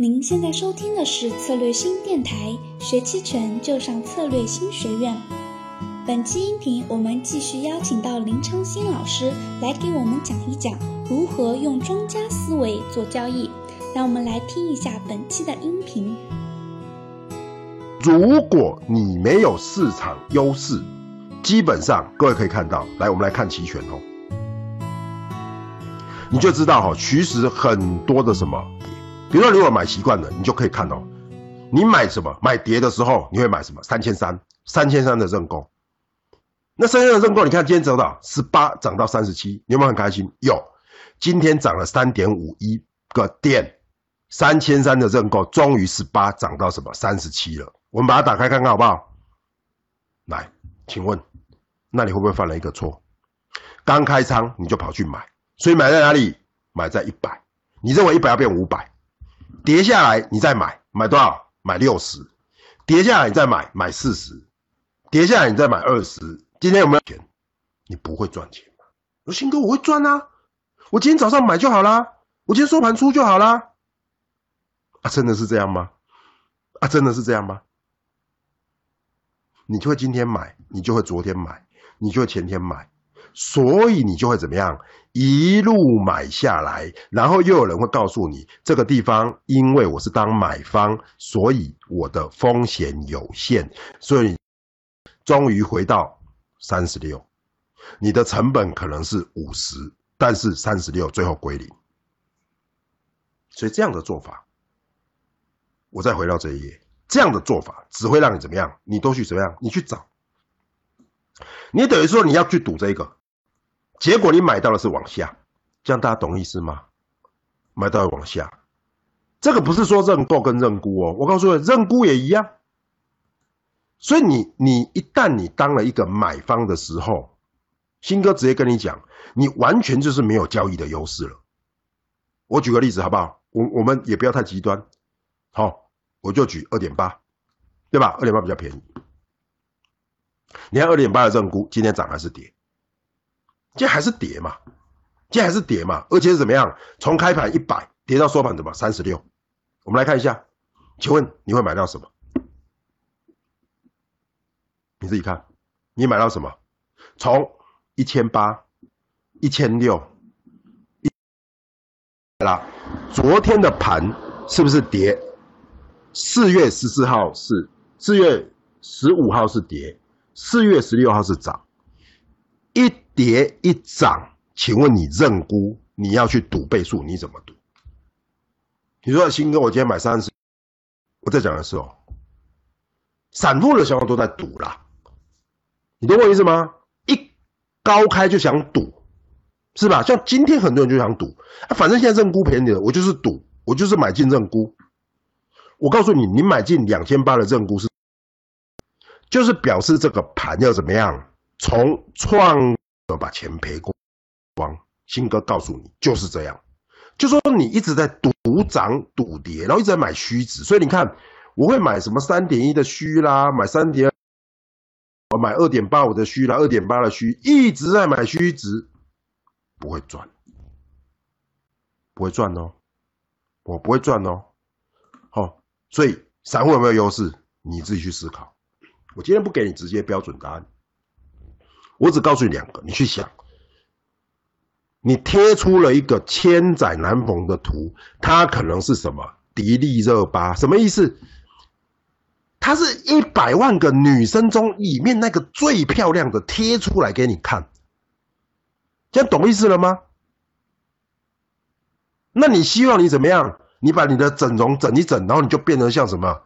您现在收听的是策略新电台，学期权就上策略新学院。本期音频我们继续邀请到林昌新老师来给我们讲一讲如何用庄家思维做交易。让我们来听一下本期的音频。如果你没有市场优势，基本上各位可以看到，来我们来看期权哦，你就知道哈，其实很多的什么。比如说，如果买习惯了，你就可以看到，你买什么买跌的时候，你会买什么？三千三，三千三的认购。那三千三的认购，你看今天走到十八，涨到三十七，你有没有很开心？有，今天涨了三点五一个点，三千三的认购终于十八涨到什么三十七了。我们把它打开看看好不好？来，请问，那你会不会犯了一个错？刚开仓你就跑去买，所以买在哪里？买在一百，你认为一百要变五百？跌下来，你再买，买多少？买六十。跌下来，你再买，买四十。跌下来，你再买二十。今天有没有钱？你不会赚钱吗？我新哥，我会赚啊！我今天早上买就好啦，我今天收盘出就好啦。啊，真的是这样吗？啊，真的是这样吗？你就会今天买，你就会昨天买，你就会前天买。所以你就会怎么样一路买下来，然后又有人会告诉你这个地方，因为我是当买方，所以我的风险有限，所以终于回到三十六，你的成本可能是五十，但是三十六最后归零。所以这样的做法，我再回到这一页，这样的做法只会让你怎么样？你都去怎么样？你去找，你等于说你要去赌这个。结果你买到的是往下，这样大家懂意思吗？买到往下，这个不是说认购跟认沽哦，我告诉你，认沽也一样。所以你你一旦你当了一个买方的时候，新哥直接跟你讲，你完全就是没有交易的优势了。我举个例子好不好？我我们也不要太极端，好，我就举二点八，对吧？二点八比较便宜。你看二点八的认沽，今天涨还是跌？今天还是跌嘛，今天还是跌嘛，而且是怎么样？从开盘一百跌到收盘怎么三十六？我们来看一下，请问你会买到什么？你自己看，你买到什么？从一千八、一千六，一啦，昨天的盘是不是跌？四月十四号是，四月十五号是跌，四月十六号是涨，一。跌一涨，请问你认沽，你要去赌倍数，你怎么赌？你说新哥，我今天买三十，我在讲的是哦，散户的想法都在赌啦，你懂我意思吗？一高开就想赌，是吧？像今天很多人就想赌，啊，反正现在认沽便宜了，我就是赌，我就是买进认沽。我告诉你，你买进两千八的认沽是，就是表示这个盘要怎么样，从创。要把钱赔光光，新哥告诉你就是这样，就说你一直在赌涨赌跌，然后一直在买虚值，所以你看我会买什么三点一的虚啦，买三点，我买二点八五的虚啦，二点八的虚，一直在买虚值，不会赚，不会赚哦，我不会赚哦，好，所以散户有没有优势？你自己去思考，我今天不给你直接标准答案。我只告诉你两个，你去想。你贴出了一个千载难逢的图，它可能是什么？迪丽热巴什么意思？它是一百万个女生中里面那个最漂亮的贴出来给你看，这样懂意思了吗？那你希望你怎么样？你把你的整容整一整，然后你就变得像什么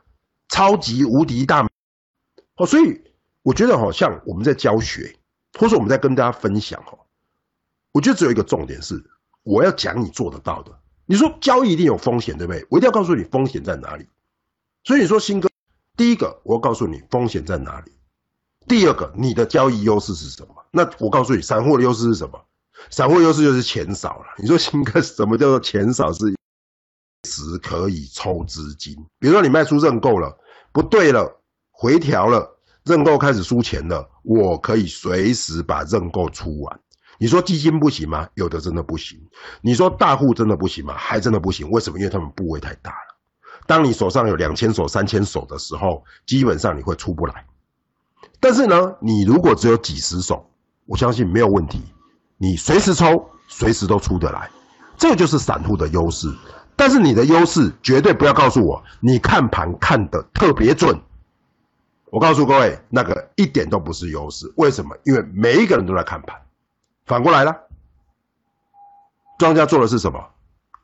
超级无敌大美？哦，所以我觉得好像我们在教学。或者我们在跟大家分享哦，我觉得只有一个重点是，我要讲你做得到的。你说交易一定有风险，对不对？我一定要告诉你风险在哪里。所以你说新哥，第一个我要告诉你风险在哪里，第二个你的交易优势是什么？那我告诉你，散户的优势是什么？散户优势就是钱少了。你说新哥，什么叫做钱少？是时可以抽资金，比如说你卖出认购了，不对了，回调了。认购开始输钱了，我可以随时把认购出完。你说基金不行吗？有的真的不行。你说大户真的不行吗？还真的不行。为什么？因为他们部位太大了。当你手上有两千手、三千手的时候，基本上你会出不来。但是呢，你如果只有几十手，我相信没有问题，你随时抽，随时都出得来。这就是散户的优势。但是你的优势绝对不要告诉我，你看盘看得特别准。我告诉各位，那个一点都不是优势。为什么？因为每一个人都在看盘。反过来了，庄家做的是什么？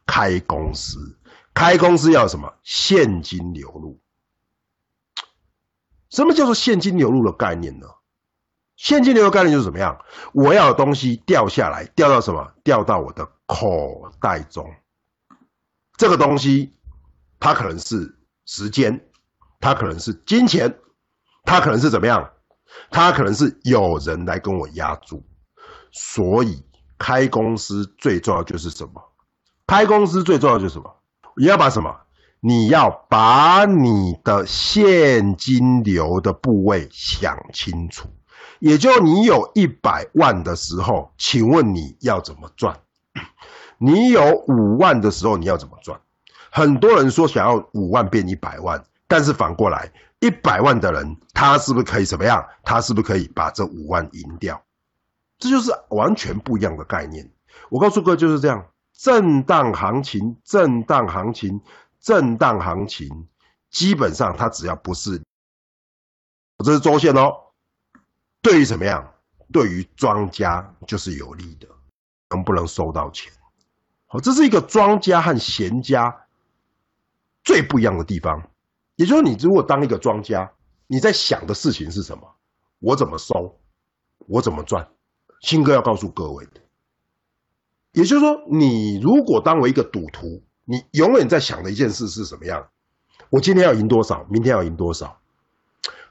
开公司。开公司要什么？现金流入。什么叫做现金流入的概念呢？现金流的概念就是怎么样？我要的东西掉下来，掉到什么？掉到我的口袋中。这个东西，它可能是时间，它可能是金钱，他可能是怎么样？他可能是有人来跟我压住。所以开公司最重要就是什么？开公司最重要就是什么？你要把什么？你要把你的现金流的部位想清楚。也就你有一百万的时候，请问你要怎么赚？你有五万的时候，你要怎么赚？很多人说想要五万变一百万，但是反过来，一百万的人他是不是可以怎么样？他是不是可以把这五万赢掉？这就是完全不一样的概念。我告诉各位就是这样。震荡行情，震荡行情，震荡行情，基本上它只要不是，这是周线哦。对于怎么样？对于庄家就是有利的，能不能收到钱？好，这是一个庄家和闲家最不一样的地方。也就是你如果当一个庄家，你在想的事情是什么？我怎么收？我怎么赚？新哥要告诉各位的。也就是说，你如果当为一个赌徒，你永远在想的一件事是什么样？我今天要赢多少，明天要赢多少？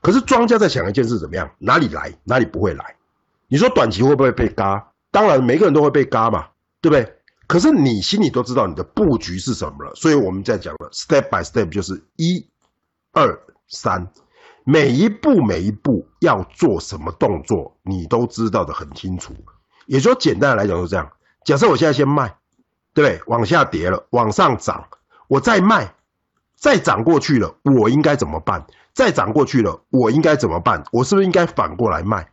可是庄家在想一件事怎么样？哪里来，哪里不会来？你说短期会不会被嘎？当然，每个人都会被嘎嘛，对不对？可是你心里都知道你的布局是什么了，所以我们在讲了，step by step 就是一、二、三，每一步每一步要做什么动作，你都知道的很清楚。也就简单来讲，就这样。假设我现在先卖，对不对？往下跌了，往上涨，我再卖，再涨过去了，我应该怎么办？再涨过去了，我应该怎么办？我是不是应该反过来卖？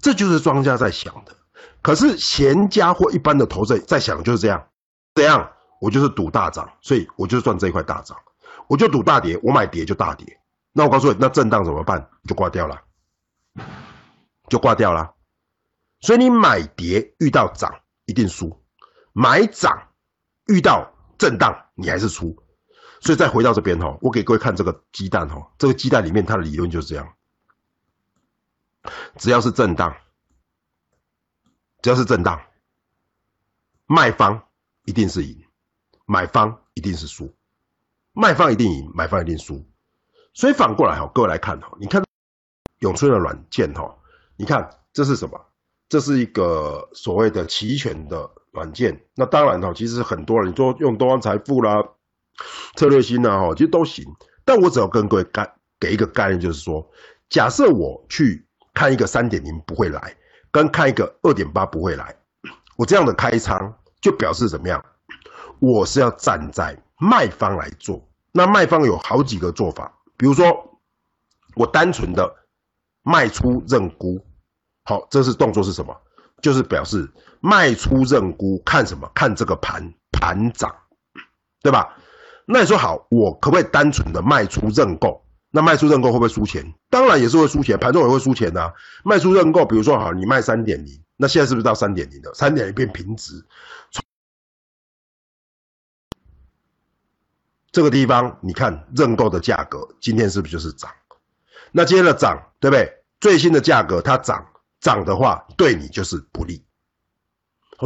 这就是庄家在想的。可是闲家或一般的投资在想就是这样，这样？我就是赌大涨，所以我就赚这一块大涨。我就赌大跌，我买跌就大跌。那我告诉你，那震荡怎么办？就挂掉了，就挂掉了。所以你买跌遇到涨。一定输，买涨遇到震荡你还是出，所以再回到这边哈，我给各位看这个鸡蛋哈，这个鸡蛋里面它的理论就是这样，只要是震荡，只要是震荡，卖方一定是赢，买方一定是输，卖方一定赢，买方一定输，所以反过来哈，各位来看哈，你看永春的软件哈，你看这是什么？这是一个所谓的齐全的软件，那当然哈，其实很多人说用东方财富啦、策略新啊，哈，其实都行。但我只要跟各位概给一个概念，就是说，假设我去看一个三点零不会来，跟看一个二点八不会来，我这样的开仓就表示怎么样？我是要站在卖方来做。那卖方有好几个做法，比如说我单纯的卖出认沽。好，这是动作是什么？就是表示卖出认沽，看什么？看这个盘盘涨，对吧？那你说好，我可不可以单纯的卖出认购？那卖出认购会不会输钱？当然也是会输钱，盘中也会输钱呐。卖出认购，比如说好，你卖三点零，那现在是不是到三点零了？三点零变平值，这个地方你看认购的价格今天是不是就是涨？那今天的涨，对不对？最新的价格它涨。涨的话对你就是不利，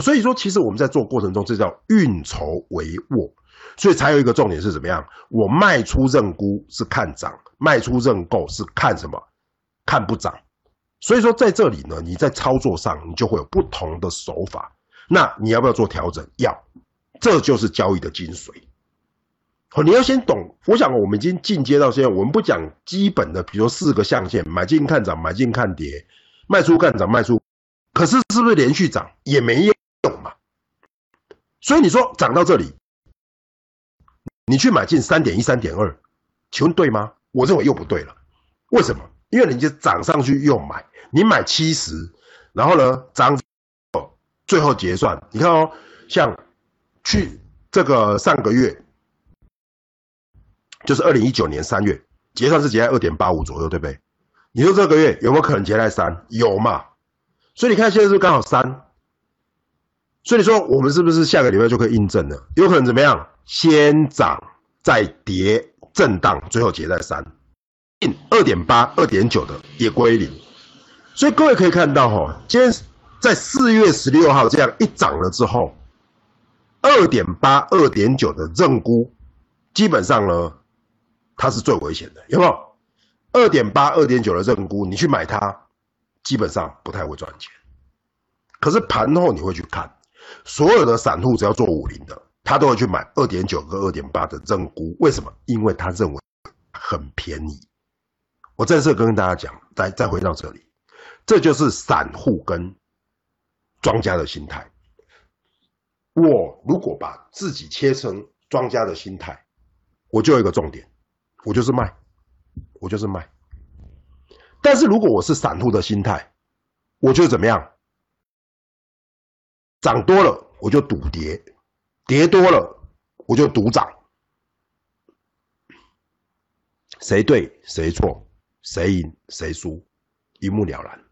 所以说其实我们在做过程中，这叫运筹帷幄，所以才有一个重点是怎么样？我卖出认沽是看涨，卖出认购是看什么？看不涨。所以说在这里呢，你在操作上你就会有不同的手法。那你要不要做调整？要，这就是交易的精髓。好，你要先懂。我想我们已经进阶到现在，我们不讲基本的，比如说四个象限：买进看涨，买进看跌。卖出看涨，卖出，可是是不是连续涨也没用嘛？所以你说涨到这里，你去买进三点一、三点二，请问对吗？我认为又不对了。为什么？因为人家涨上去又买，你买七十，然后呢涨，最后结算，你看哦，像去这个上个月，就是二零一九年三月结算是结在二点八五左右，对不对？你说这个月有没有可能结在三？有嘛？所以你看现在是不是刚好三，所以你说我们是不是下个礼拜就可以印证了？有可能怎么样？先涨再跌，震荡，最后结在三。二点八、二点九的也归零，所以各位可以看到哈，今天在四月十六号这样一涨了之后，二点八、二点九的认沽，基本上呢，它是最危险的，有没有？二点八、二点九的认沽，你去买它，基本上不太会赚钱。可是盘后你会去看，所有的散户只要做五零的，他都会去买二点九跟二点八的认沽，为什么？因为他认为很便宜。我正式跟大家讲，再再回到这里，这就是散户跟庄家的心态。我如果把自己切成庄家的心态，我就有一个重点，我就是卖，我就是卖。但是如果我是散户的心态，我就怎么样？涨多了我就赌跌，跌多了我就赌涨，谁对谁错？谁赢谁输，一目了然。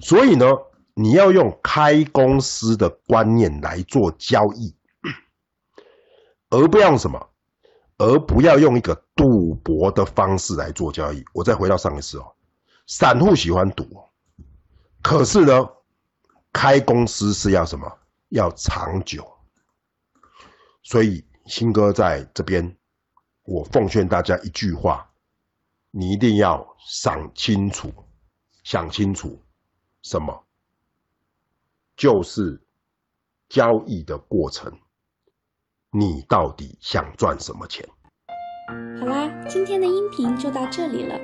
所以呢，你要用开公司的观念来做交易，而不要用什么，而不要用一个赌博的方式来做交易。我再回到上一次哦，散户喜欢赌，可是呢，开公司是要什么？要长久。所以新哥在这边，我奉劝大家一句话。你一定要想清楚，想清楚，什么？就是交易的过程，你到底想赚什么钱？好啦，今天的音频就到这里了。